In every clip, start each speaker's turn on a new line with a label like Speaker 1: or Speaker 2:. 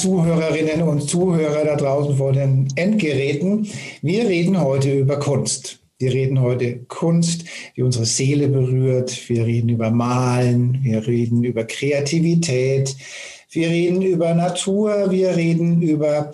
Speaker 1: Zuhörerinnen und Zuhörer da draußen vor den Endgeräten. Wir reden heute über Kunst. Wir reden heute Kunst, die unsere Seele berührt. Wir reden über Malen. Wir reden über Kreativität. Wir reden über Natur. Wir reden über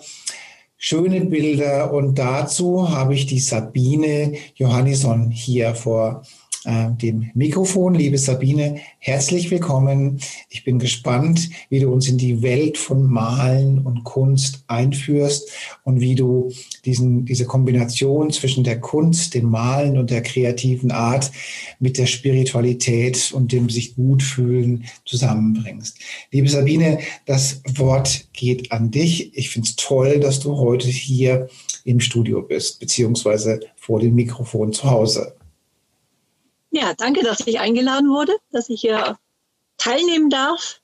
Speaker 1: schöne Bilder. Und dazu habe ich die Sabine Johannisson hier vor äh, dem Mikrofon. Liebe Sabine, herzlich willkommen. Ich bin gespannt, wie du uns in die Welt von Malen und Kunst einführst und wie du diesen, diese Kombination zwischen der Kunst, dem Malen und der kreativen Art mit der Spiritualität und dem sich gut fühlen zusammenbringst. Liebe Sabine, das Wort geht an dich. Ich finde es toll, dass du heute hier im Studio bist, beziehungsweise vor dem Mikrofon zu Hause.
Speaker 2: Ja, danke, dass ich eingeladen wurde, dass ich hier teilnehmen darf.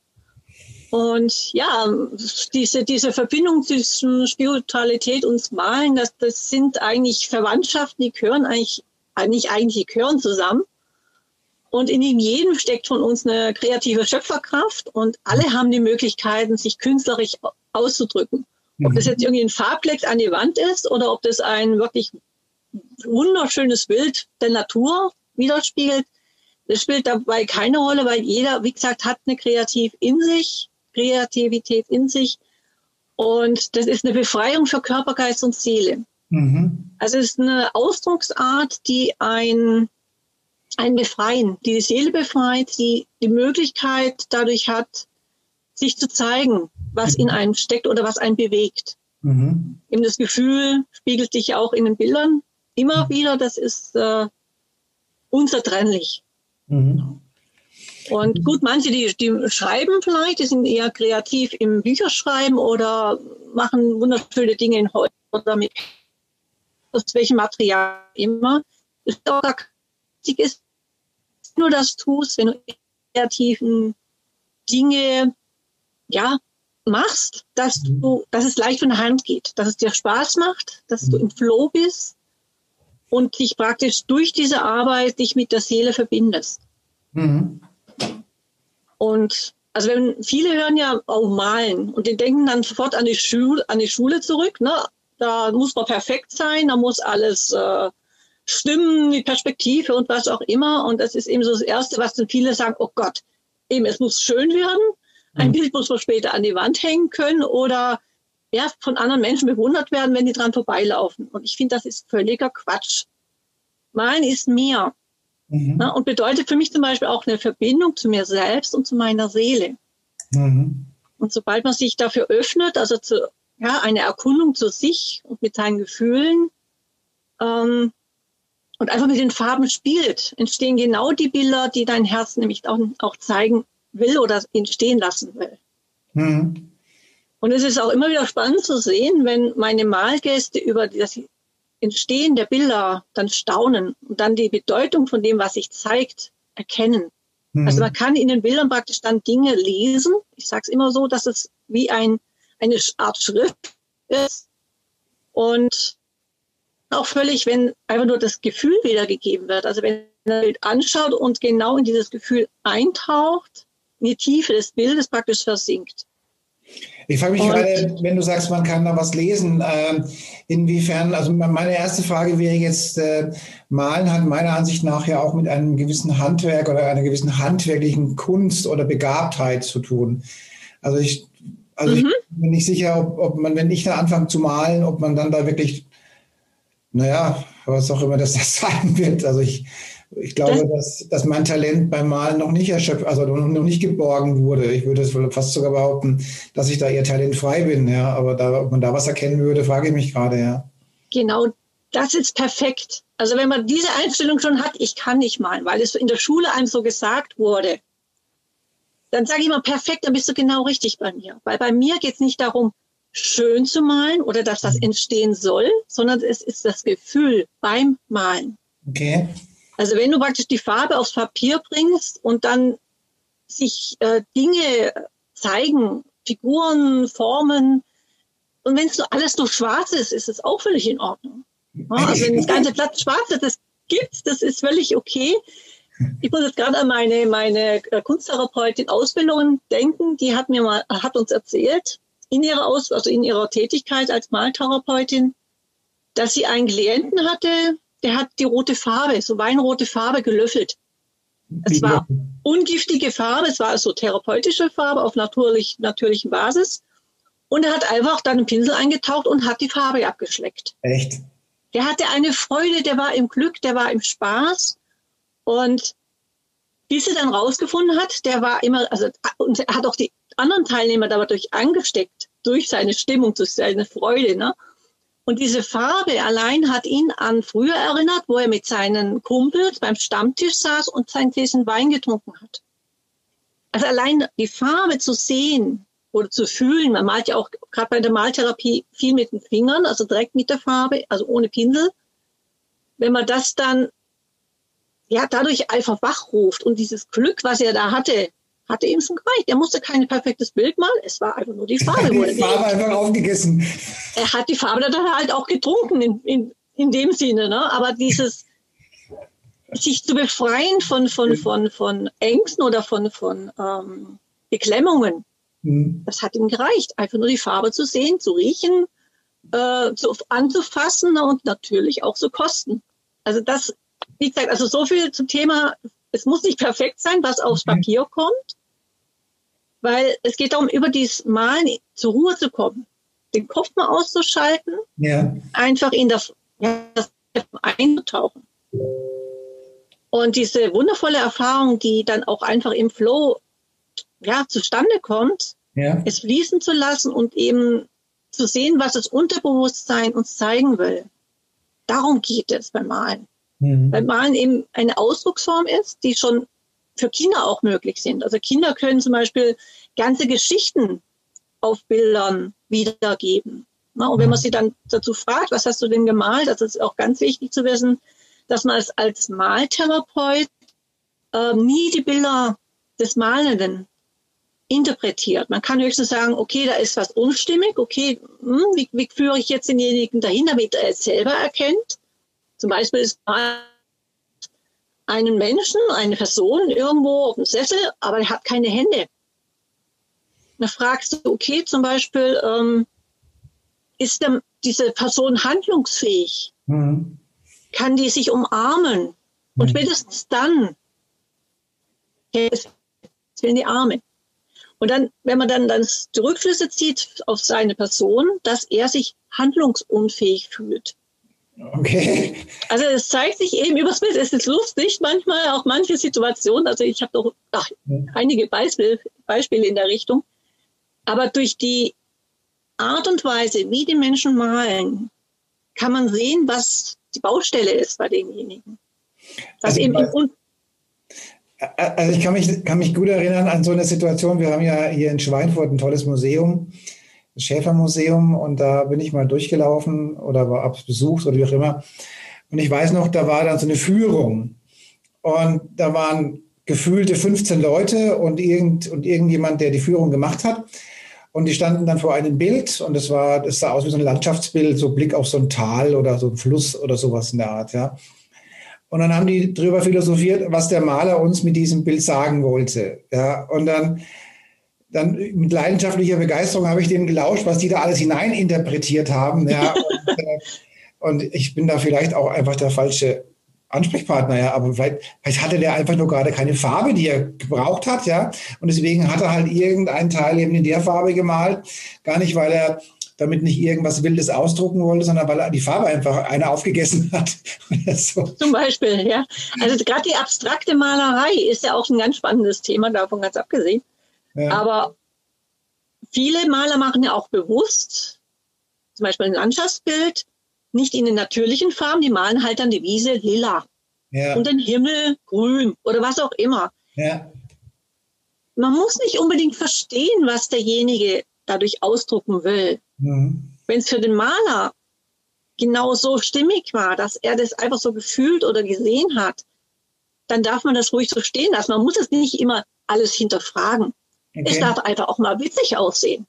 Speaker 2: Und ja, diese, diese Verbindung zwischen Spiritualität und Malen, das, das sind eigentlich Verwandtschaften, die gehören eigentlich, nicht eigentlich, die gehören zusammen. Und in jedem steckt von uns eine kreative Schöpferkraft und alle haben die Möglichkeiten, sich künstlerisch auszudrücken. Ob das mhm. jetzt irgendwie ein Farbplex an die Wand ist oder ob das ein wirklich wunderschönes Bild der Natur widerspiegelt. Das spielt dabei keine Rolle, weil jeder, wie gesagt, hat eine Kreativ in sich, Kreativität in sich. Und das ist eine Befreiung für Körper, Geist und Seele. Mhm. Also es ist eine Ausdrucksart, die ein, ein Befreien, die die Seele befreit, die die Möglichkeit dadurch hat, sich zu zeigen, was mhm. in einem steckt oder was einen bewegt. Mhm. Eben das Gefühl spiegelt sich auch in den Bildern immer mhm. wieder. Das ist äh, unzertrennlich. Mhm. Und gut, manche, die, die schreiben vielleicht, die sind eher kreativ im Bücherschreiben oder machen wunderschöne Dinge in Holz oder mit aus welchem Material immer. Das ist auch gar ist, nur das tust, wenn du kreativen Dinge ja, machst, dass du, dass es leicht von der Hand geht, dass es dir Spaß macht, dass du im Flow bist und dich praktisch durch diese Arbeit dich mit der Seele verbindest. Mhm. Und also wenn viele hören ja auch malen und die denken dann sofort an die Schule, an die Schule zurück. Ne? Da muss man perfekt sein, da muss alles äh, stimmen, die Perspektive und was auch immer. Und das ist eben so das Erste, was dann viele sagen, oh Gott, eben es muss schön werden. Ein mhm. Bild muss man später an die Wand hängen können oder ja, von anderen Menschen bewundert werden, wenn die dran vorbeilaufen. Und ich finde, das ist völliger Quatsch. Malen ist mehr. Mhm. Na, und bedeutet für mich zum Beispiel auch eine Verbindung zu mir selbst und zu meiner Seele. Mhm. Und sobald man sich dafür öffnet, also zu, ja, eine Erkundung zu sich und mit seinen Gefühlen ähm, und einfach mit den Farben spielt, entstehen genau die Bilder, die dein Herz nämlich auch, auch zeigen will oder entstehen lassen will. Mhm. Und es ist auch immer wieder spannend zu sehen, wenn meine Malgäste über das Entstehen der Bilder dann staunen und dann die Bedeutung von dem, was sich zeigt, erkennen. Mhm. Also man kann in den Bildern praktisch dann Dinge lesen. Ich sage es immer so, dass es wie ein, eine Art Schrift ist. Und auch völlig, wenn einfach nur das Gefühl wiedergegeben wird. Also wenn man ein Bild anschaut und genau in dieses Gefühl eintaucht, in die Tiefe des Bildes praktisch versinkt.
Speaker 1: Ich frage mich und, gerade, wenn du sagst, man kann da was lesen, äh, inwiefern, also meine erste Frage wäre jetzt, äh, Malen hat meiner Ansicht nach ja auch mit einem gewissen Handwerk oder einer gewissen handwerklichen Kunst oder Begabtheit zu tun. Also ich, also mhm. ich bin nicht sicher, ob, ob man, wenn ich da anfange zu malen, ob man dann da wirklich, naja, was auch immer das, das sein wird. Also ich, ich glaube, dass, dass mein Talent beim Malen noch nicht erschöpft, also noch nicht geborgen wurde. Ich würde fast sogar behaupten, dass ich da eher talentfrei bin. Ja, aber da, ob man da was erkennen würde, frage ich mich gerade. Ja.
Speaker 2: Genau, das ist perfekt. Also wenn man diese Einstellung schon hat, ich kann nicht malen, weil es in der Schule einem so gesagt wurde, dann sage ich immer, perfekt, dann bist du genau richtig bei mir. Weil bei mir geht es nicht darum, schön zu malen oder dass das mhm. entstehen soll, sondern es ist das Gefühl beim Malen.
Speaker 1: Okay.
Speaker 2: Also wenn du praktisch die Farbe aufs Papier bringst und dann sich äh, Dinge zeigen, Figuren, Formen, und wenn es so alles nur schwarz ist, ist es auch völlig in Ordnung. Also wenn das ganze Blatt schwarz ist, das gibt's, das ist völlig okay. Ich muss jetzt gerade an meine, meine äh, Kunsttherapeutin Ausbildung denken. Die hat mir mal, hat uns erzählt, in ihrer Aus, also in ihrer Tätigkeit als Maltherapeutin, dass sie einen Klienten hatte, der hat die rote Farbe, so weinrote Farbe gelöffelt. Es war ungiftige Farbe, es war also therapeutische Farbe auf natürlich, natürlichen Basis. Und er hat einfach dann einen Pinsel eingetaucht und hat die Farbe abgeschleckt.
Speaker 1: Echt?
Speaker 2: Der hatte eine Freude, der war im Glück, der war im Spaß. Und bis er dann rausgefunden hat, der war immer, also und er hat auch die anderen Teilnehmer dadurch angesteckt, durch seine Stimmung, durch seine Freude. Ne? Und diese Farbe allein hat ihn an früher erinnert, wo er mit seinen Kumpels beim Stammtisch saß und sein Gläschen Wein getrunken hat. Also allein die Farbe zu sehen oder zu fühlen, man malt ja auch gerade bei der Maltherapie viel mit den Fingern, also direkt mit der Farbe, also ohne Pinsel. Wenn man das dann ja dadurch einfach wachruft und dieses Glück, was er da hatte, hatte ihm schon gereicht. Er musste kein perfektes Bild malen, es war einfach nur die Farbe.
Speaker 1: Die Farbe einfach aufgegessen.
Speaker 2: Er hat die Farbe dann halt auch getrunken in, in, in dem Sinne, ne? aber dieses sich zu befreien von, von, von, von Ängsten oder von, von ähm, Beklemmungen, mhm. das hat ihm gereicht. Einfach nur die Farbe zu sehen, zu riechen, äh, zu, anzufassen und natürlich auch zu kosten. Also das wie gesagt, also so viel zum Thema, es muss nicht perfekt sein, was aufs mhm. Papier kommt, weil es geht darum, über dieses Malen zur Ruhe zu kommen, den Kopf mal auszuschalten, ja. einfach in das, das einzutauchen. Und diese wundervolle Erfahrung, die dann auch einfach im Flow ja, zustande kommt, ja. es fließen zu lassen und eben zu sehen, was das Unterbewusstsein uns zeigen will. Darum geht es beim Malen. Mhm. Weil Malen eben eine Ausdrucksform ist, die schon für Kinder auch möglich sind. Also Kinder können zum Beispiel ganze Geschichten auf Bildern wiedergeben. und wenn man sie dann dazu fragt, was hast du denn gemalt, das ist auch ganz wichtig zu wissen, dass man als, als Maltherapeut äh, nie die Bilder des Malenden interpretiert. Man kann höchstens sagen, okay, da ist was unstimmig, okay, hm, wie, wie führe ich jetzt denjenigen dahin, damit er es selber erkennt? Zum Beispiel ist einen Menschen, eine Person irgendwo auf dem Sessel, aber er hat keine Hände. Da fragst du, okay, zum Beispiel, ähm, ist der, diese Person handlungsfähig? Mhm. Kann die sich umarmen? Mhm. Und spätestens dann fehlen die Arme. Und dann, wenn man dann, dann die Rückschlüsse zieht auf seine Person, dass er sich handlungsunfähig fühlt.
Speaker 1: Okay.
Speaker 2: Also es zeigt sich eben übers Bild. Es ist lustig manchmal, auch manche Situationen. Also ich habe doch ach, einige Beispiele, Beispiele in der Richtung. Aber durch die Art und Weise, wie die Menschen malen, kann man sehen, was die Baustelle ist bei denjenigen.
Speaker 1: Was also, eben im also ich kann mich, kann mich gut erinnern an so eine Situation. Wir haben ja hier in Schweinfurt ein tolles Museum Schäfermuseum und da bin ich mal durchgelaufen oder war abbesucht oder wie auch immer. Und ich weiß noch, da war dann so eine Führung und da waren gefühlte 15 Leute und, irgend, und irgendjemand, der die Führung gemacht hat. Und die standen dann vor einem Bild und es war, das sah aus wie so ein Landschaftsbild, so Blick auf so ein Tal oder so ein Fluss oder sowas in der Art, ja. Und dann haben die drüber philosophiert, was der Maler uns mit diesem Bild sagen wollte, ja. Und dann dann mit leidenschaftlicher Begeisterung habe ich denen gelauscht, was die da alles hineininterpretiert haben. Ja, und, äh, und, ich bin da vielleicht auch einfach der falsche Ansprechpartner, ja, aber vielleicht, vielleicht hatte der einfach nur gerade keine Farbe, die er gebraucht hat, ja, und deswegen hat er halt irgendeinen Teil eben in der Farbe gemalt, gar nicht, weil er damit nicht irgendwas Wildes ausdrucken wollte, sondern weil er die Farbe einfach einer aufgegessen hat.
Speaker 2: so. Zum Beispiel, ja. Also gerade die abstrakte Malerei ist ja auch ein ganz spannendes Thema, davon ganz abgesehen. Aber viele Maler machen ja auch bewusst, zum Beispiel ein Landschaftsbild, nicht in den natürlichen Farben, die malen halt dann die Wiese lila ja. und den Himmel grün oder was auch immer. Ja. man muss nicht unbedingt verstehen, was derjenige dadurch ausdrucken will. Mhm. Wenn es für den Maler genau so stimmig war, dass er das einfach so gefühlt oder gesehen hat, dann darf man das ruhig so stehen lassen. Man muss es nicht immer alles hinterfragen. Okay. Es darf einfach auch mal witzig aussehen.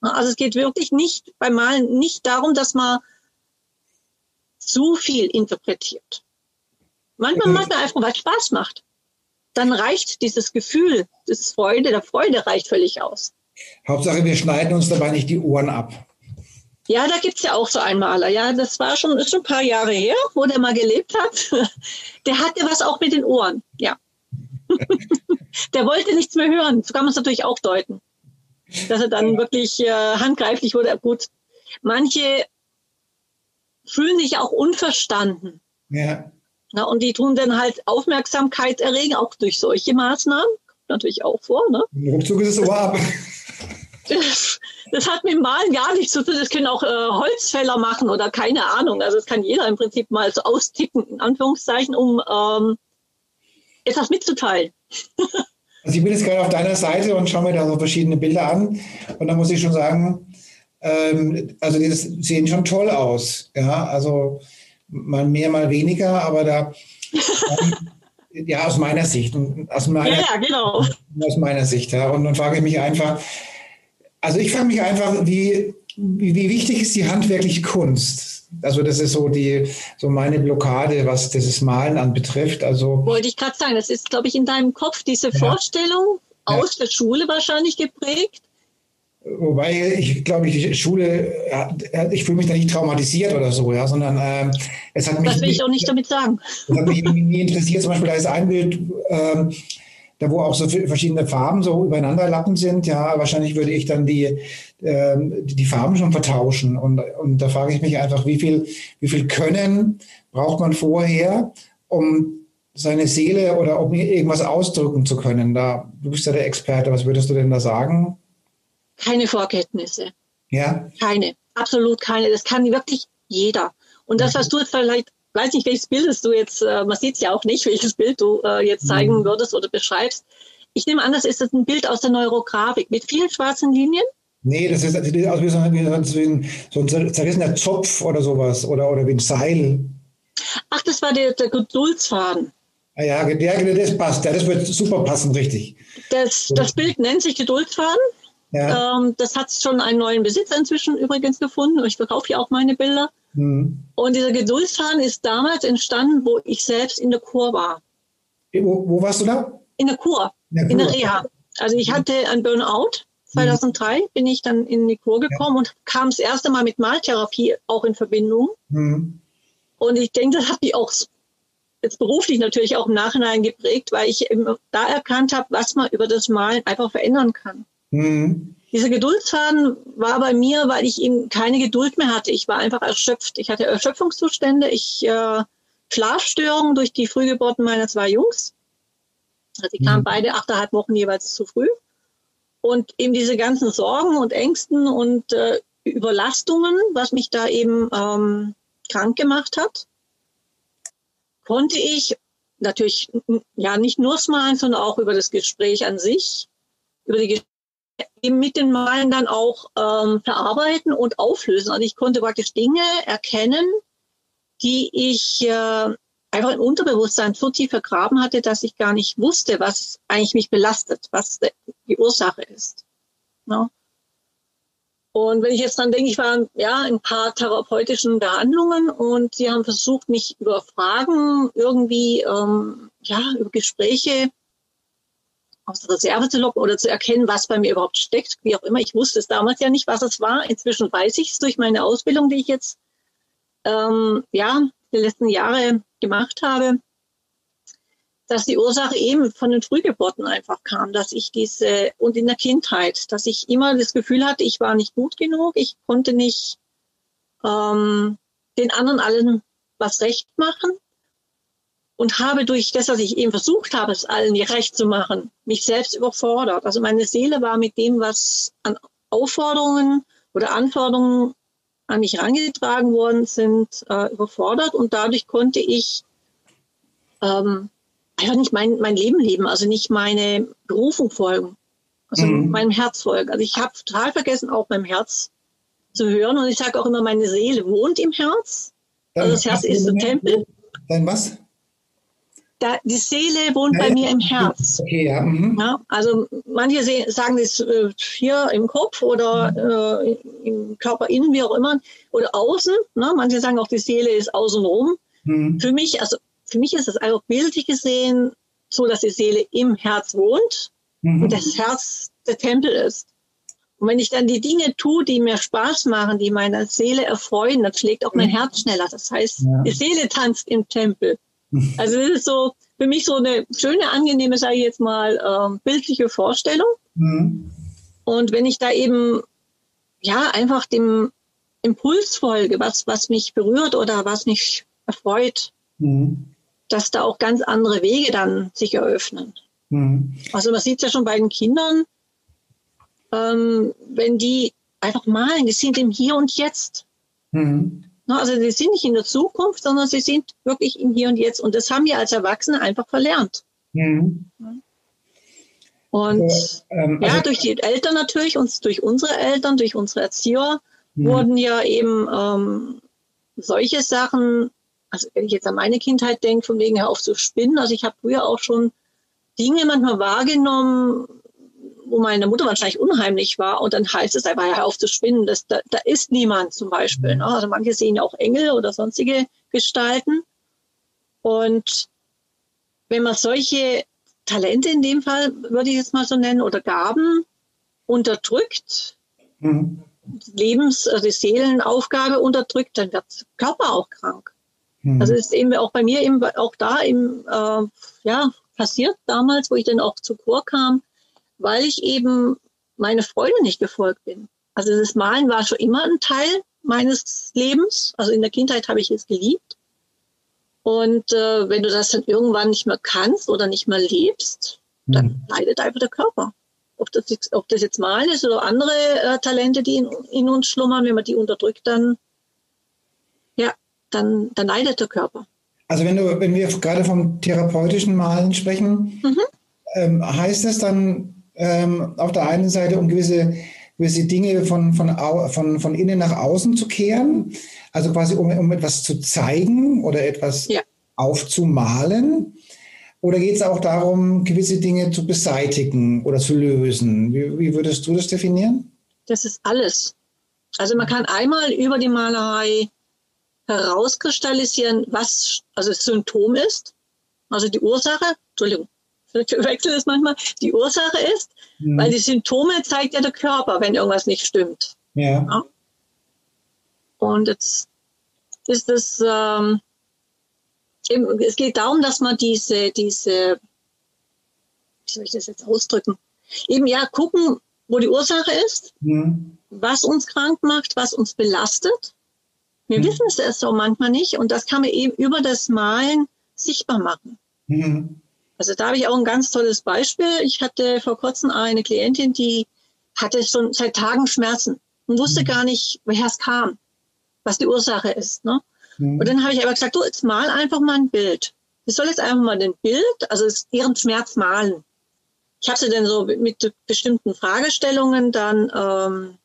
Speaker 2: Also es geht wirklich nicht beim Malen nicht darum, dass man zu viel interpretiert. Manchmal macht man einfach, was Spaß macht. Dann reicht dieses Gefühl, das Freude, der Freude reicht völlig aus.
Speaker 1: Hauptsache, wir schneiden uns dabei nicht die Ohren ab.
Speaker 2: Ja, da gibt es ja auch so einen Maler. Ja, das war schon, ist schon ein paar Jahre her, wo der mal gelebt hat. Der hatte was auch mit den Ohren, ja. der wollte nichts mehr hören. So kann man es natürlich auch deuten. Dass er dann wirklich äh, handgreiflich wurde. Gut, manche fühlen sich auch unverstanden. Ja. Na, und die tun dann halt Aufmerksamkeit erregen, auch durch solche Maßnahmen. Kommt natürlich auch vor. Ne?
Speaker 1: Ruckzuck ist es Ohr ab.
Speaker 2: Das, das, hat mit Malen gar nichts zu tun. Das können auch äh, Holzfäller machen oder keine Ahnung. Also das kann jeder im Prinzip mal so austippen, in Anführungszeichen, um ähm, etwas mitzuteilen.
Speaker 1: Also ich bin jetzt gerade auf deiner Seite und schaue mir da so verschiedene Bilder an. Und da muss ich schon sagen, ähm, also die sehen schon toll aus. Ja, also mal mehr, mal weniger, aber da, ja, aus meiner Sicht. Und aus meiner, ja, ja, genau. Aus meiner Sicht, ja. Und dann frage ich mich einfach, also ich frage mich einfach, wie, wie, wie wichtig ist die handwerkliche Kunst? Also das ist so die so meine Blockade, was dieses Malen anbetrifft. Also
Speaker 2: wollte ich gerade sagen, das ist, glaube ich, in deinem Kopf diese ja. Vorstellung aus ja. der Schule wahrscheinlich geprägt.
Speaker 1: Wobei ich glaube, die Schule, ich fühle mich da nicht traumatisiert oder so, ja, sondern äh, es hat mich.
Speaker 2: Das will ich auch nicht damit sagen.
Speaker 1: Es hat mich nie interessiert. Zum Beispiel da ist ein Bild. Äh, da wo auch so verschiedene Farben so übereinander lappen sind, ja, wahrscheinlich würde ich dann die, ähm, die Farben schon vertauschen. Und, und da frage ich mich einfach, wie viel, wie viel Können braucht man vorher, um seine Seele oder um irgendwas ausdrücken zu können? Da, du bist ja der Experte, was würdest du denn da sagen?
Speaker 2: Keine Vorkenntnisse.
Speaker 1: Ja?
Speaker 2: Keine, absolut keine. Das kann wirklich jeder. Und das, was du jetzt vielleicht weiß nicht, welches Bild du jetzt, äh, man sieht es ja auch nicht, welches Bild du äh, jetzt zeigen mhm. würdest oder beschreibst. Ich nehme an, das ist ein Bild aus der Neurografik mit vielen schwarzen Linien.
Speaker 1: Nee, das ist aus wie so ein, so ein zerrissener Zopf oder sowas oder, oder wie ein Seil.
Speaker 2: Ach, das war der, der Geduldsfaden.
Speaker 1: Ah ja, ja, das passt. Ja, das wird super passen, richtig.
Speaker 2: Das, das Bild nennt sich Geduldsfaden. Ja. Ähm, das hat schon einen neuen Besitzer inzwischen übrigens gefunden. Ich verkaufe ja auch meine Bilder. Mhm. Und dieser Geduldsfaden ist damals entstanden, wo ich selbst in der Kur war.
Speaker 1: Wo, wo warst du da?
Speaker 2: In der Kur, in der, in der Reha. Also ich hatte ein Burnout. 2003 mhm. bin ich dann in die Kur gekommen ja. und kam das erste Mal mit Maltherapie auch in Verbindung. Mhm. Und ich denke, das hat mich auch jetzt beruflich natürlich auch im Nachhinein geprägt, weil ich da erkannt habe, was man über das Malen einfach verändern kann. Mhm. Dieser Geduldsfaden war bei mir, weil ich eben keine Geduld mehr hatte. Ich war einfach erschöpft. Ich hatte Erschöpfungszustände, ich äh, Schlafstörungen durch die Frühgeburten meiner zwei Jungs. Also die kamen mhm. beide achteinhalb Wochen jeweils zu früh. Und eben diese ganzen Sorgen und Ängsten und äh, Überlastungen, was mich da eben ähm, krank gemacht hat, konnte ich natürlich ja nicht nur smalen, sondern auch über das Gespräch an sich, über die eben mit den Malen dann auch ähm, verarbeiten und auflösen. Also ich konnte praktisch Dinge erkennen, die ich äh, einfach im Unterbewusstsein so tief vergraben hatte, dass ich gar nicht wusste, was eigentlich mich belastet, was die Ursache ist. Ja. Und wenn ich jetzt dran denke, ich war ja in ein paar therapeutischen Behandlungen und sie haben versucht, mich über Fragen irgendwie, ähm, ja, über Gespräche aus der Reserve zu locken oder zu erkennen, was bei mir überhaupt steckt. Wie auch immer, ich wusste es damals ja nicht, was es war. Inzwischen weiß ich es durch meine Ausbildung, die ich jetzt ähm, ja die letzten Jahre gemacht habe, dass die Ursache eben von den Frühgeburten einfach kam, dass ich diese und in der Kindheit, dass ich immer das Gefühl hatte, ich war nicht gut genug, ich konnte nicht ähm, den anderen allen was recht machen und habe durch das, was ich eben versucht habe, es allen gerecht zu machen, mich selbst überfordert. Also meine Seele war mit dem, was an Aufforderungen oder Anforderungen an mich herangetragen worden sind, äh, überfordert und dadurch konnte ich ähm, einfach nicht mein, mein Leben leben, also nicht meine Berufung folgen, also mhm. meinem Herz folgen. Also ich habe total vergessen, auch meinem Herz zu hören. Und ich sage auch immer, meine Seele wohnt im Herz. Also das Herz ist ein Tempel.
Speaker 1: Dein was?
Speaker 2: Da, die Seele wohnt ja, bei mir im Herz. Okay, ja. Mhm. ja also manche sagen das äh, hier im Kopf oder äh, im Körper innen, wie auch immer, oder außen. Ne? Manche sagen auch, die Seele ist außenrum. Mhm. Für mich, also für mich ist es einfach bildlich gesehen so, dass die Seele im Herz wohnt mhm. und das Herz der Tempel ist. Und wenn ich dann die Dinge tue, die mir Spaß machen, die meiner Seele erfreuen, dann schlägt auch mein mhm. Herz schneller. Das heißt, ja. die Seele tanzt im Tempel. Also das ist so für mich so eine schöne, angenehme, sage ich jetzt mal, ähm, bildliche Vorstellung. Mhm. Und wenn ich da eben ja einfach dem Impuls folge, was, was mich berührt oder was mich erfreut, mhm. dass da auch ganz andere Wege dann sich eröffnen. Mhm. Also man sieht es ja schon bei den Kindern, ähm, wenn die einfach malen, die sind im Hier und Jetzt. Mhm. Also die sind nicht in der Zukunft, sondern sie sind wirklich im Hier und Jetzt. Und das haben wir als Erwachsene einfach verlernt. Mhm. Und ja, ähm, also ja, durch die Eltern natürlich, und durch unsere Eltern, durch unsere Erzieher mhm. wurden ja eben ähm, solche Sachen, also wenn ich jetzt an meine Kindheit denke, von wegen her auf zu spinnen, also ich habe früher auch schon Dinge manchmal wahrgenommen, wo meine Mutter wahrscheinlich unheimlich war. Und dann heißt es einfach, hör auf zu spinnen. Das, da, da ist niemand zum Beispiel. Ne? Also manche sehen ja auch Engel oder sonstige Gestalten. Und wenn man solche Talente in dem Fall, würde ich jetzt mal so nennen, oder Gaben unterdrückt, mhm. Lebens-, also die Seelenaufgabe unterdrückt, dann wird der Körper auch krank. Mhm. Also ist eben auch bei mir eben auch da eben, äh, ja, passiert damals, wo ich dann auch zu Chor kam, weil ich eben meine Freude nicht gefolgt bin. Also das Malen war schon immer ein Teil meines Lebens. Also in der Kindheit habe ich es geliebt. Und äh, wenn du das dann irgendwann nicht mehr kannst oder nicht mehr lebst, dann mhm. leidet einfach der Körper. Ob das, jetzt, ob das jetzt Malen ist oder andere äh, Talente, die in, in, uns schlummern, wenn man die unterdrückt, dann, ja, dann, dann leidet der Körper.
Speaker 1: Also wenn du, wenn wir gerade vom therapeutischen Malen sprechen, mhm. ähm, heißt das dann, ähm, auf der einen Seite, um gewisse, gewisse Dinge von, von, von, von innen nach außen zu kehren, also quasi um, um etwas zu zeigen oder etwas ja. aufzumalen. Oder geht es auch darum, gewisse Dinge zu beseitigen oder zu lösen? Wie, wie würdest du das definieren?
Speaker 2: Das ist alles. Also man kann einmal über die Malerei herauskristallisieren, was also das Symptom ist, also die Ursache, Entschuldigung, verwechsel es manchmal, die Ursache ist, mhm. weil die Symptome zeigt ja der Körper, wenn irgendwas nicht stimmt. Ja. ja? Und jetzt ist es, ähm, eben, es geht darum, dass man diese, diese, wie soll ich das jetzt ausdrücken? Eben ja gucken, wo die Ursache ist, mhm. was uns krank macht, was uns belastet. Wir mhm. wissen es erst so manchmal nicht und das kann man eben über das Malen sichtbar machen. Mhm. Also da habe ich auch ein ganz tolles Beispiel. Ich hatte vor kurzem eine Klientin, die hatte schon seit Tagen Schmerzen und wusste mhm. gar nicht, woher es kam, was die Ursache ist. Ne? Mhm. Und dann habe ich aber gesagt, du, jetzt mal einfach mal ein Bild. Sie soll jetzt einfach mal ein Bild, also ihren Schmerz malen. Ich habe sie dann so mit bestimmten Fragestellungen dann ähm,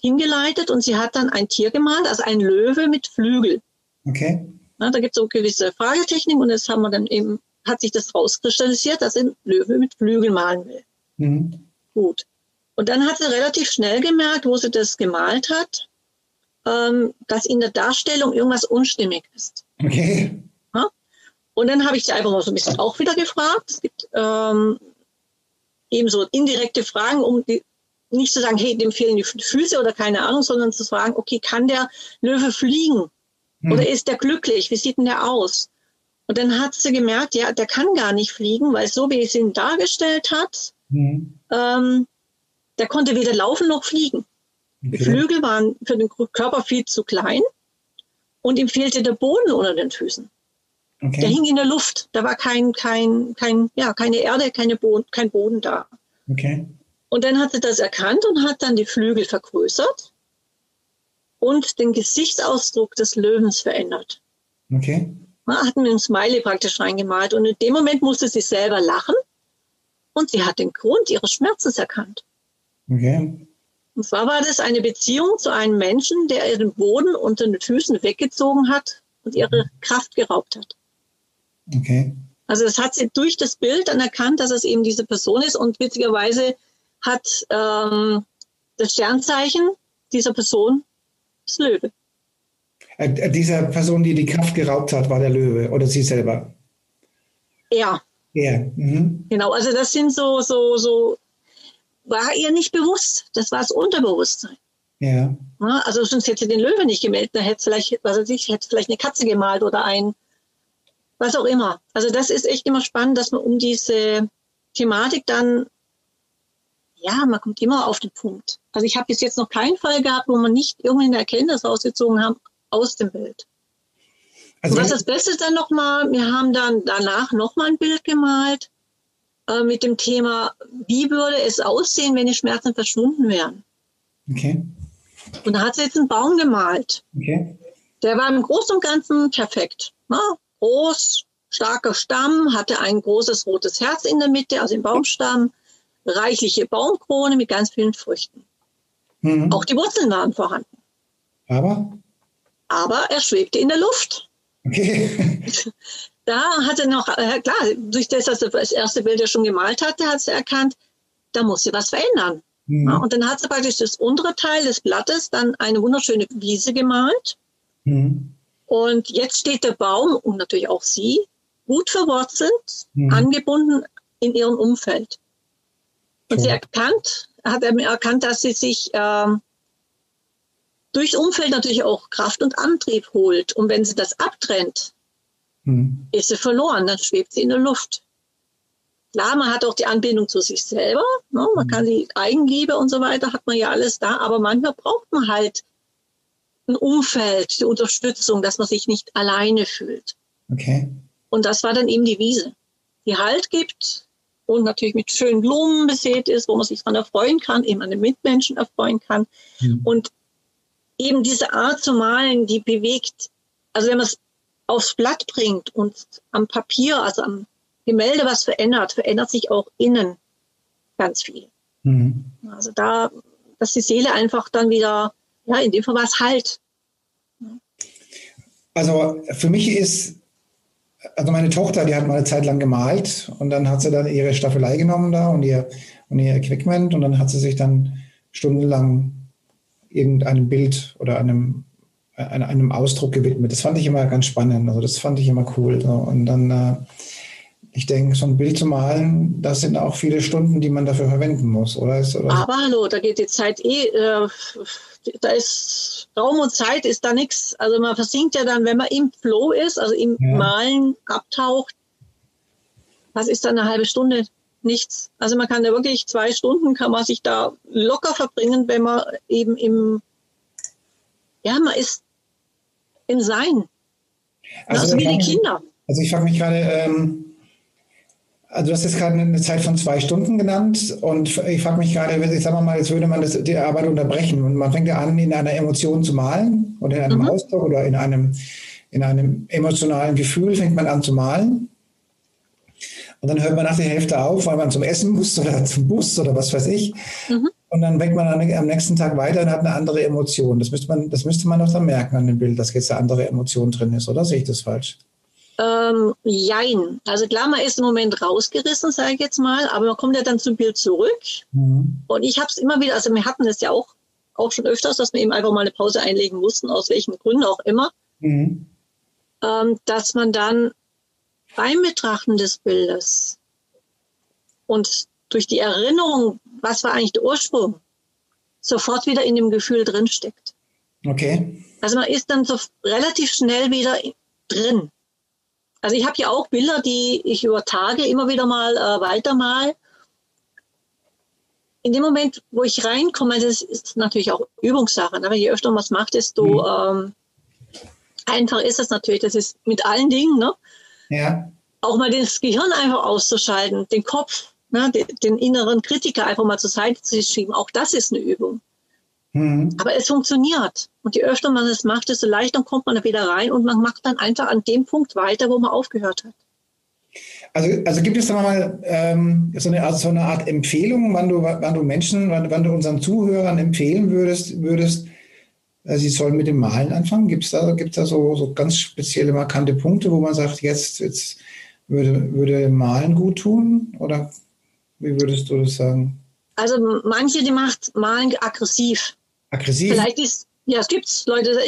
Speaker 2: hingeleitet und sie hat dann ein Tier gemalt, also ein Löwe mit Flügel. Okay. Ja, da gibt es so gewisse Fragetechniken und das haben wir dann eben hat sich das rauskristallisiert, dass er Löwe mit Flügel malen will. Mhm. Gut. Und dann hat sie relativ schnell gemerkt, wo sie das gemalt hat, ähm, dass in der Darstellung irgendwas unstimmig ist. Okay. Ja? Und dann habe ich sie einfach mal so ein bisschen auch wieder gefragt. Es gibt ähm, eben so indirekte Fragen, um die, nicht zu sagen, hey, dem fehlen die Füße oder keine Ahnung, sondern zu fragen, okay, kann der Löwe fliegen? Hm. Oder ist der glücklich? Wie sieht denn der aus? Und dann hat sie gemerkt, ja, der kann gar nicht fliegen, weil so wie es ihn dargestellt hat, mhm. ähm, der konnte weder laufen noch fliegen. Okay. Die Flügel waren für den Körper viel zu klein und ihm fehlte der Boden unter den Füßen. Okay. Der hing in der Luft. Da war kein, kein, kein, ja, keine Erde, keine Boden, kein Boden da. Okay. Und dann hat sie das erkannt und hat dann die Flügel vergrößert und den Gesichtsausdruck des Löwens verändert. Okay. Hat mir ein Smiley praktisch reingemalt. Und in dem Moment musste sie selber lachen und sie hat den Grund ihres Schmerzes erkannt. Okay. Und zwar war das eine Beziehung zu einem Menschen, der ihren Boden unter den Füßen weggezogen hat und ihre Kraft geraubt hat. Okay. Also das hat sie durch das Bild dann erkannt, dass es eben diese Person ist und witzigerweise hat ähm, das Sternzeichen dieser Person das Löwe.
Speaker 1: Äh, äh, dieser Person, die die Kraft geraubt hat, war der Löwe oder sie selber?
Speaker 2: Ja. Ja. Mhm. Genau, also das sind so, so, so, war ihr nicht bewusst. Das war das Unterbewusstsein. Ja. ja also sonst hätte sie den Löwe nicht gemeldet, da hätte vielleicht, was weiß ich, hätte vielleicht eine Katze gemalt oder ein, was auch immer. Also das ist echt immer spannend, dass man um diese Thematik dann, ja, man kommt immer auf den Punkt. Also ich habe bis jetzt noch keinen Fall gehabt, wo man nicht irgendwie eine Erkenntnis rausgezogen haben, aus dem Bild. Also was das Beste dann nochmal, wir haben dann danach nochmal ein Bild gemalt äh, mit dem Thema, wie würde es aussehen, wenn die Schmerzen verschwunden wären. Okay. Und da hat sie jetzt einen Baum gemalt. Okay. Der war im Großen und Ganzen perfekt. Ne? Groß, starker Stamm, hatte ein großes rotes Herz in der Mitte, also im Baumstamm, reichliche Baumkrone mit ganz vielen Früchten. Mhm. Auch die Wurzeln waren vorhanden.
Speaker 1: Aber?
Speaker 2: Aber er schwebte in der Luft. Okay. Da hatte noch, äh, klar, durch das, dass er das erste Bild ja schon gemalt hatte, hat sie erkannt, da muss sie was verändern. Mhm. Ja, und dann hat sie praktisch das untere Teil des Blattes dann eine wunderschöne Wiese gemalt. Mhm. Und jetzt steht der Baum und natürlich auch sie gut verwurzelt, mhm. angebunden in ihrem Umfeld. Und sie erkannt, hat er erkannt, dass sie sich ähm, durchs Umfeld natürlich auch Kraft und Antrieb holt. Und wenn sie das abtrennt, hm. ist sie verloren, dann schwebt sie in der Luft. Klar, man hat auch die Anbindung zu sich selber, ne? man hm. kann die Eigenliebe und so weiter, hat man ja alles da, aber manchmal braucht man halt ein Umfeld, die Unterstützung, dass man sich nicht alleine fühlt. Okay. Und das war dann eben die Wiese, die Halt gibt und natürlich mit schönen Blumen besät ist, wo man sich dran erfreuen kann, eben an den Mitmenschen erfreuen kann. Mhm. Und eben diese Art zu malen, die bewegt, also wenn man es aufs Blatt bringt und am Papier, also am Gemälde was verändert, verändert sich auch innen ganz viel. Mhm. Also da, dass die Seele einfach dann wieder, ja, in dem Fall war es halt.
Speaker 1: Also für mich ist, also meine Tochter, die hat mal eine Zeit lang gemalt und dann hat sie dann ihre Staffelei genommen da und ihr, und ihr Equipment und dann hat sie sich dann stundenlang irgendeinem Bild oder einem, einem, einem Ausdruck gewidmet. Das fand ich immer ganz spannend. Also das fand ich immer cool. Und dann, äh, ich denke, so ein Bild zu malen, das sind auch viele Stunden, die man dafür verwenden muss, oder? Oder?
Speaker 2: Aber hallo, da geht die Zeit eh, äh, da ist Raum und Zeit ist da nichts. Also man versinkt ja dann, wenn man im Flow ist, also im ja. Malen abtaucht, was ist dann eine halbe Stunde? Nichts. Also man kann da wirklich zwei Stunden kann man sich da locker verbringen, wenn man eben im, ja, man ist im Sein. Also, also wie die Kinder.
Speaker 1: Also ich frage mich gerade, ähm, also du hast jetzt gerade eine Zeit von zwei Stunden genannt und ich frage mich gerade, ich sage mal, jetzt würde man das, die Arbeit unterbrechen und man fängt ja an, in einer Emotion zu malen oder in einem mhm. Ausdruck oder in einem, in einem emotionalen Gefühl fängt man an zu malen. Und dann hört man nach der Hälfte auf, weil man zum Essen muss oder zum Bus oder was weiß ich. Mhm. Und dann weckt man am nächsten Tag weiter und hat eine andere Emotion. Das müsste man, das müsste man doch dann merken an dem Bild, dass jetzt eine andere Emotion drin ist, oder sehe ich das falsch?
Speaker 2: Ähm, jein. Also klar, man ist im Moment rausgerissen, sage ich jetzt mal, aber man kommt ja dann zum Bild zurück. Mhm. Und ich habe es immer wieder, also wir hatten es ja auch, auch schon öfters, dass wir eben einfach mal eine Pause einlegen mussten, aus welchen Gründen auch immer, mhm. ähm, dass man dann beim Betrachten des Bildes und durch die Erinnerung, was war eigentlich der Ursprung, sofort wieder in dem Gefühl drinsteckt.
Speaker 1: Okay.
Speaker 2: Also man ist dann so relativ schnell wieder drin. Also ich habe ja auch Bilder, die ich über Tage immer wieder mal äh, weitermal. In dem Moment, wo ich reinkomme, das ist natürlich auch Übungssache. Aber je öfter man es macht, desto mhm. ähm, einfach ist es natürlich. Das ist mit allen Dingen. Ne?
Speaker 1: Ja.
Speaker 2: Auch mal das Gehirn einfach auszuschalten, den Kopf, ne, den, den, inneren Kritiker einfach mal zur Seite zu schieben. Auch das ist eine Übung. Mhm. Aber es funktioniert. Und je öfter man es macht, desto leichter kommt man da wieder rein und man macht dann einfach an dem Punkt weiter, wo man aufgehört hat.
Speaker 1: Also, also gibt es da mal ähm, so, eine Art, so eine Art Empfehlung, wann du, wann du Menschen, wann, wann du unseren Zuhörern empfehlen würdest, würdest sie sollen mit dem Malen anfangen? Gibt es da, gibt's da so, so ganz spezielle, markante Punkte, wo man sagt, jetzt, jetzt würde, würde Malen gut tun? Oder wie würdest du das sagen?
Speaker 2: Also manche, die macht Malen aggressiv.
Speaker 1: Aggressiv?
Speaker 2: Vielleicht ist, ja, es gibt Leute,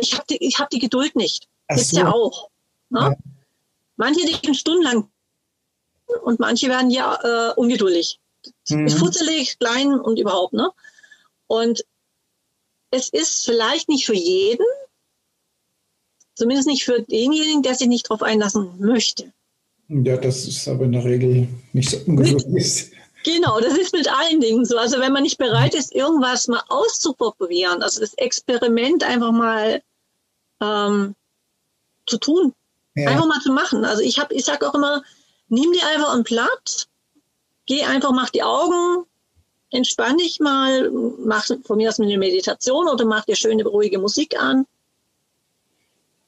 Speaker 2: ich habe die, hab die Geduld nicht. Ach Gibt's so. ja auch. Ne? Ja. Manche, die gehen stundenlang und manche werden ja äh, ungeduldig. Mhm. Ist futzelig, klein und überhaupt. Ne? Und es ist vielleicht nicht für jeden, zumindest nicht für denjenigen, der sich nicht darauf einlassen möchte.
Speaker 1: Ja, das ist aber in der Regel nicht so ungewöhnlich.
Speaker 2: Genau, das ist mit allen Dingen so. Also wenn man nicht bereit ist, irgendwas mal auszuprobieren, also das Experiment einfach mal ähm, zu tun, ja. einfach mal zu machen. Also ich habe, ich sage auch immer, nimm dir einfach ein Blatt, geh einfach, mach die Augen, entspann dich mal, mach von mir aus eine Meditation oder mach dir schöne, ruhige Musik an.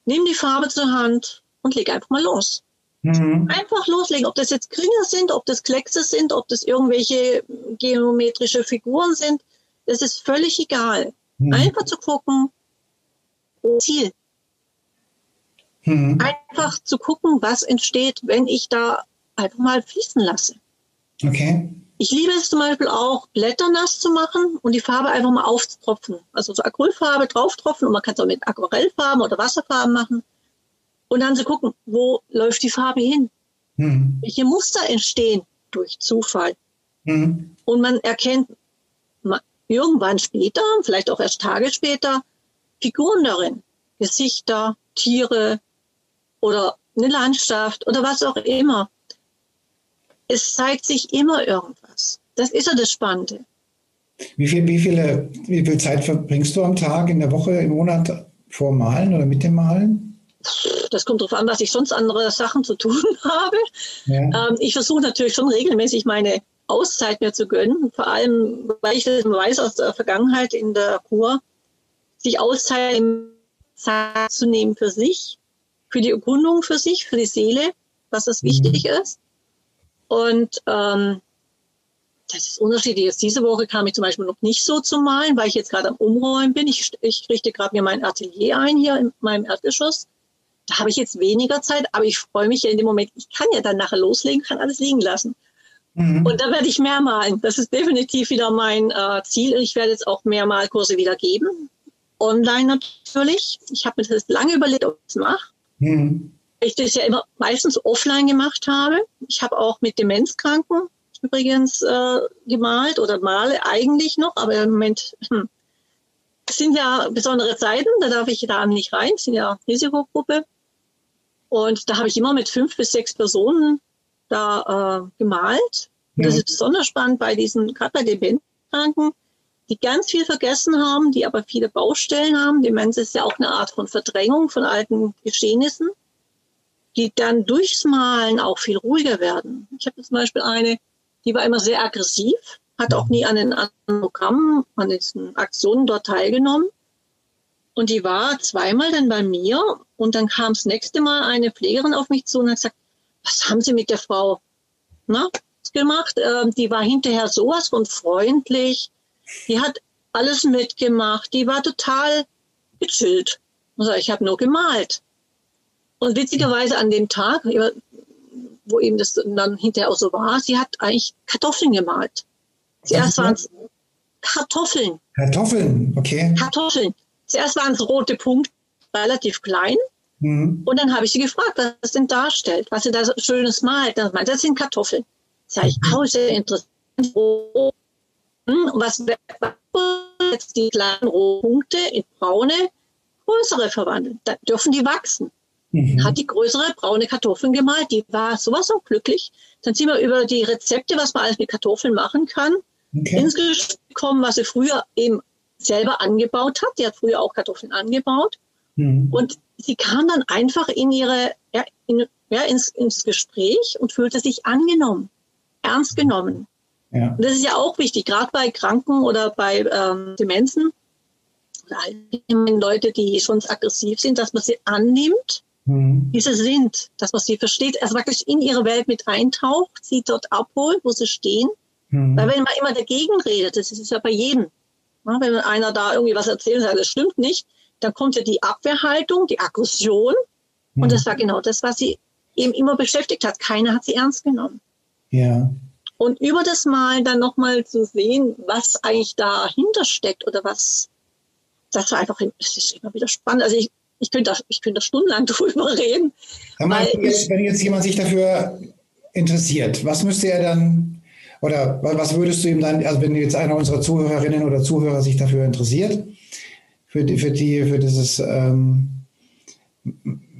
Speaker 2: Nimm die Farbe zur Hand und leg einfach mal los. Mhm. Einfach loslegen, ob das jetzt Kringel sind, ob das Kleckse sind, ob das irgendwelche geometrische Figuren sind, das ist völlig egal. Mhm. Einfach zu gucken, Ziel. Mhm. Einfach zu gucken, was entsteht, wenn ich da einfach mal fließen lasse.
Speaker 1: Okay.
Speaker 2: Ich liebe es zum Beispiel auch, Blätter nass zu machen und die Farbe einfach mal aufzutropfen. Also so Acrylfarbe drauftropfen und man kann es auch mit Aquarellfarben oder Wasserfarben machen. Und dann zu gucken, wo läuft die Farbe hin? Mhm. Welche Muster entstehen durch Zufall? Mhm. Und man erkennt irgendwann später, vielleicht auch erst Tage später, Figuren darin. Gesichter, Tiere oder eine Landschaft oder was auch immer es zeigt sich immer irgendwas. Das ist ja das Spannende.
Speaker 1: Wie viel, wie, viele, wie viel Zeit verbringst du am Tag, in der Woche, im Monat vor Malen oder mit dem Malen?
Speaker 2: Das kommt darauf an, was ich sonst andere Sachen zu tun habe. Ja. Ähm, ich versuche natürlich schon regelmäßig meine Auszeit mir zu gönnen, vor allem, weil ich das weiß aus der Vergangenheit in der Kur, sich Auszeit zu nehmen für sich, für die Erkundung für sich, für die Seele, was das mhm. wichtig ist. Und ähm, das ist unterschiedlich. Jetzt diese Woche kam ich zum Beispiel noch nicht so zum Malen, weil ich jetzt gerade am Umräumen bin. Ich, ich richte gerade mir mein Atelier ein hier in meinem Erdgeschoss. Da habe ich jetzt weniger Zeit, aber ich freue mich ja in dem Moment, ich kann ja dann nachher loslegen, kann alles liegen lassen. Mhm. Und da werde ich mehr malen. Das ist definitiv wieder mein äh, Ziel. Ich werde jetzt auch mehr Malkurse wieder geben. Online natürlich. Ich habe mir das lange überlegt, ob ich es mache. Mhm ich das ja immer meistens offline gemacht habe. Ich habe auch mit Demenzkranken übrigens äh, gemalt oder male eigentlich noch, aber im Moment hm, sind ja besondere Zeiten, da darf ich da nicht rein, sind ja Risikogruppe. Und da habe ich immer mit fünf bis sechs Personen da äh, gemalt. Und das ist besonders spannend bei diesen, gerade bei Demenzkranken, die ganz viel vergessen haben, die aber viele Baustellen haben. Demenz ist ja auch eine Art von Verdrängung von alten Geschehnissen die dann durchs Malen auch viel ruhiger werden. Ich habe zum Beispiel eine, die war immer sehr aggressiv, hat auch nie an den Programmen, an diesen Aktionen dort teilgenommen. Und die war zweimal dann bei mir und dann kam das nächste Mal eine Pflegerin auf mich zu und hat gesagt, was haben Sie mit der Frau na, gemacht? Ähm, die war hinterher sowas von freundlich. Die hat alles mitgemacht. Die war total gechillt. Also ich habe nur gemalt. Und witzigerweise an dem Tag, wo eben das dann hinterher auch so war, sie hat eigentlich Kartoffeln gemalt. Zuerst waren es Kartoffeln.
Speaker 1: Kartoffeln, okay.
Speaker 2: Kartoffeln. Zuerst waren es rote Punkte, relativ klein. Mhm. Und dann habe ich sie gefragt, was das denn darstellt, was sie da so Schönes malt. Dann meinte, das sind Kartoffeln. Sag ich, mhm. oh, sehr interessant. Und was jetzt die kleinen Rohpunkte in braune, größere verwandeln? Da dürfen die wachsen mhm. hat die größere braune Kartoffeln gemalt. Die war sowas so glücklich. Dann sind wir über die Rezepte, was man alles mit Kartoffeln machen kann, okay. ins Gespräch gekommen, was sie früher eben selber angebaut hat. Die hat früher auch Kartoffeln angebaut. Mhm. Und sie kam dann einfach in ihre, ja, in, ja, ins, ins Gespräch und fühlte sich angenommen, ernst genommen. Ja. Und das ist ja auch wichtig, gerade bei Kranken oder bei ähm, Demenzen allgemein Leute, die schon aggressiv sind, dass man sie annimmt, mhm. wie sie sind, dass man sie versteht, also wirklich in ihre Welt mit eintaucht, sie dort abholt, wo sie stehen. Mhm. Weil wenn man immer dagegen redet, das ist ja bei jedem, ja, wenn einer da irgendwie was erzählt und sagt, das stimmt nicht, dann kommt ja die Abwehrhaltung, die Aggression. Mhm. Und das war genau das, was sie eben immer beschäftigt hat. Keiner hat sie ernst genommen.
Speaker 1: Ja.
Speaker 2: Und über das Mal dann nochmal zu sehen, was eigentlich dahinter steckt oder was, das war einfach, es ist immer wieder spannend. Also ich, ich könnte, da, ich könnte da stundenlang drüber reden.
Speaker 1: Mal, jetzt, wenn jetzt jemand sich dafür interessiert, was müsste er dann, oder was würdest du ihm dann, also wenn jetzt einer unserer Zuhörerinnen oder Zuhörer sich dafür interessiert, für die, für die, für dieses, ähm,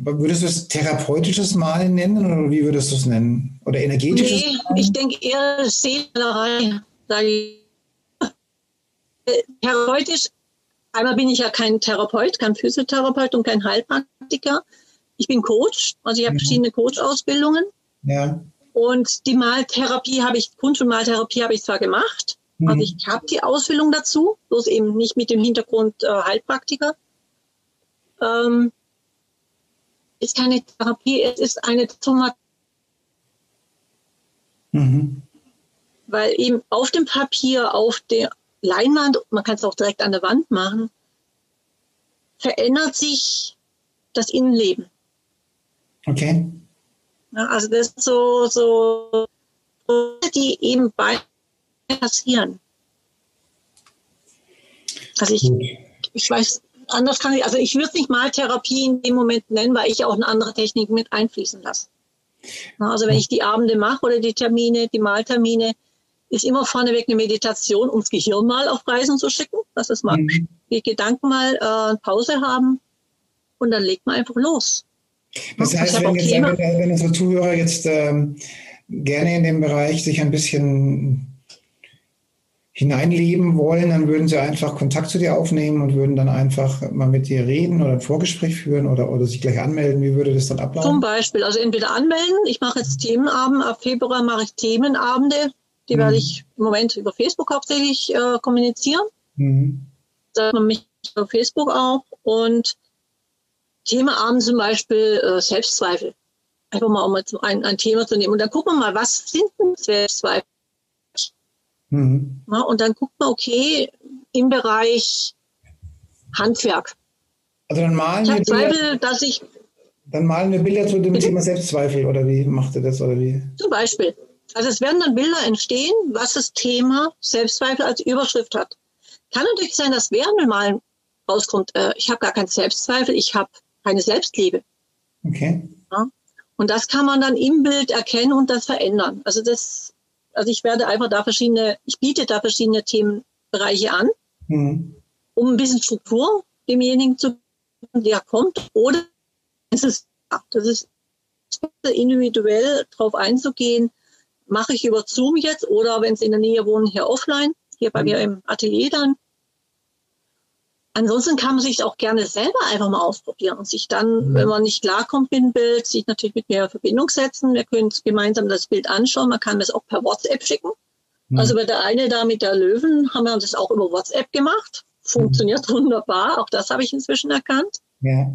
Speaker 1: würdest du es therapeutisches Malen nennen oder wie würdest du es nennen? Oder energetisches?
Speaker 2: Nee, Malen? ich denke eher Seelerei, sage ich. Therapeutisch, einmal bin ich ja kein Therapeut, kein Physiotherapeut und kein Heilpraktiker. Ich bin Coach, also ich habe mhm. verschiedene Coach-Ausbildungen.
Speaker 1: Ja.
Speaker 2: Und die Maltherapie habe ich, Kunst- und Maltherapie habe ich zwar gemacht, mhm. also ich habe die Ausbildung dazu, bloß eben nicht mit dem Hintergrund äh, Heilpraktiker. Ähm, ist keine Therapie, es ist eine Somatik. Mhm. Weil eben auf dem Papier, auf der Leinwand, man kann es auch direkt an der Wand machen, verändert sich das Innenleben.
Speaker 1: Okay.
Speaker 2: Ja, also das ist so, so, die eben bei passieren. Also ich, ich weiß, anders kann ich, also ich würde es nicht mal Therapie in dem Moment nennen, weil ich auch eine andere Technik mit einfließen lasse. Also wenn ich die Abende mache oder die Termine, die Maltermine, ist immer vorneweg eine Meditation, um das Gehirn mal auf Reisen zu schicken, dass es mal mhm. die Gedanken mal äh, Pause haben und dann legt man einfach los.
Speaker 1: Das heißt, wenn, jetzt, wenn, wenn unsere Zuhörer jetzt ähm, gerne in dem Bereich sich ein bisschen hineinleben wollen, dann würden sie einfach Kontakt zu dir aufnehmen und würden dann einfach mal mit dir reden oder ein Vorgespräch führen oder, oder sich gleich anmelden. Wie würde das dann ablaufen?
Speaker 2: Zum Beispiel, also entweder anmelden. Ich mache jetzt Themenabend. Ab Februar mache ich Themenabende. Die mhm. werde ich im Moment über Facebook hauptsächlich äh, kommunizieren. Mhm. Da man mich auf Facebook auch. Und Themenabend zum Beispiel äh, Selbstzweifel. Einfach mal um ein, ein Thema zu nehmen. Und dann gucken wir mal, was sind denn Selbstzweifel? Mhm. Ja, und dann guckt man, okay, im Bereich Handwerk.
Speaker 1: Also dann malen ich
Speaker 2: wir Zweifel, dass ich.
Speaker 1: Dann malen wir Bilder zu dem bitte? Thema Selbstzweifel oder wie macht ihr das oder wie?
Speaker 2: Zum Beispiel. Also es werden dann Bilder entstehen, was das Thema Selbstzweifel als Überschrift hat. Kann natürlich sein, dass während Malen rauskommt, äh, ich habe gar keinen Selbstzweifel, ich habe keine Selbstliebe.
Speaker 1: Okay.
Speaker 2: Ja? Und das kann man dann im Bild erkennen und das verändern. Also das also ich werde einfach da verschiedene, ich biete da verschiedene Themenbereiche an, mhm. um ein bisschen Struktur demjenigen zu geben, der kommt. Oder es ist, das ist individuell drauf einzugehen, mache ich über Zoom jetzt oder wenn Sie in der Nähe wohnen, hier offline, hier bei mhm. mir im Atelier dann. Ansonsten kann man sich auch gerne selber einfach mal ausprobieren und sich dann, mhm. wenn man nicht klarkommt mit dem Bild, sich natürlich mit mir in Verbindung setzen. Wir können gemeinsam das Bild anschauen. Man kann das auch per WhatsApp schicken. Mhm. Also bei der eine da mit der Löwen haben wir das auch über WhatsApp gemacht. Funktioniert wunderbar. Auch das habe ich inzwischen erkannt.
Speaker 1: Ja.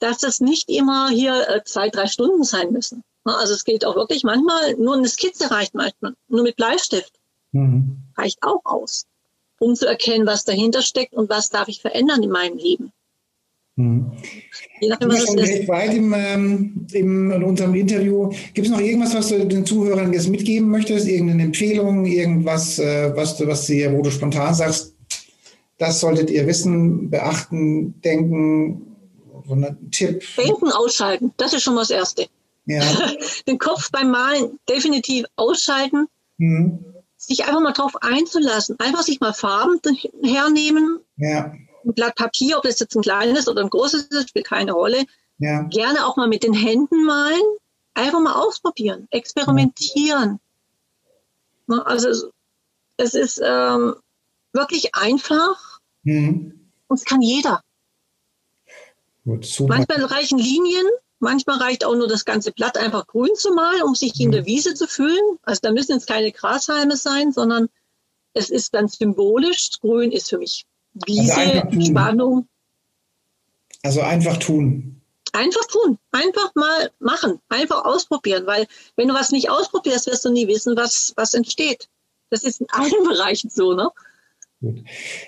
Speaker 2: Dass das nicht immer hier äh, zwei, drei Stunden sein müssen. Also es geht auch wirklich manchmal, nur eine Skizze reicht manchmal. Nur mit Bleistift. Mhm. Reicht auch aus um zu erkennen, was dahinter steckt und was darf ich verändern in meinem Leben.
Speaker 1: Hm. Je nachdem, was es ist. weit im, ähm, im, in unserem Interview. Gibt es noch irgendwas, was du den Zuhörern jetzt mitgeben möchtest? Irgendeine Empfehlung, irgendwas, äh, was, du, was du, wo du spontan sagst, das solltet ihr wissen, beachten, denken, so ein Tipp?
Speaker 2: Denken ausschalten, das ist schon mal das Erste.
Speaker 1: Ja.
Speaker 2: Den Kopf beim Malen definitiv ausschalten. Mhm sich einfach mal drauf einzulassen. Einfach sich mal Farben hernehmen.
Speaker 1: Ja.
Speaker 2: Ein Blatt Papier, ob das jetzt ein kleines oder ein großes ist, spielt keine Rolle.
Speaker 1: Ja.
Speaker 2: Gerne auch mal mit den Händen malen. Einfach mal ausprobieren, experimentieren. Ja. Also es ist ähm, wirklich einfach
Speaker 1: mhm.
Speaker 2: und es kann jeder.
Speaker 1: Gut,
Speaker 2: Manchmal reichen Linien, Manchmal reicht auch nur das ganze Blatt einfach grün zu malen, um sich in der Wiese zu fühlen. Also da müssen jetzt keine Grashalme sein, sondern es ist ganz symbolisch. Grün ist für mich Wiese, also Spannung.
Speaker 1: Also einfach tun.
Speaker 2: Einfach tun, einfach mal machen, einfach ausprobieren, weil wenn du was nicht ausprobierst, wirst du nie wissen, was, was entsteht. Das ist in allen Bereichen so, ne?
Speaker 1: Gut.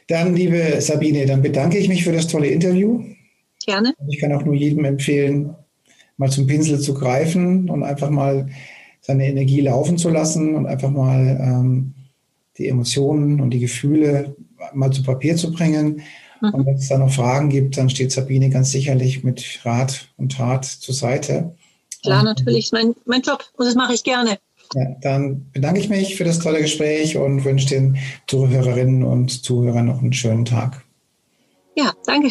Speaker 1: Dann, liebe Sabine, dann bedanke ich mich für das tolle Interview.
Speaker 2: Gerne.
Speaker 1: Ich kann auch nur jedem empfehlen, mal zum Pinsel zu greifen und einfach mal seine Energie laufen zu lassen und einfach mal ähm, die Emotionen und die Gefühle mal zu Papier zu bringen. Mhm. Und wenn es da noch Fragen gibt, dann steht Sabine ganz sicherlich mit Rat und Tat zur Seite.
Speaker 2: Klar, und, natürlich, mein, mein Job und das mache ich gerne.
Speaker 1: Ja, dann bedanke ich mich für das tolle Gespräch und wünsche den Zuhörerinnen und Zuhörern noch einen schönen Tag.
Speaker 2: Ja, danke.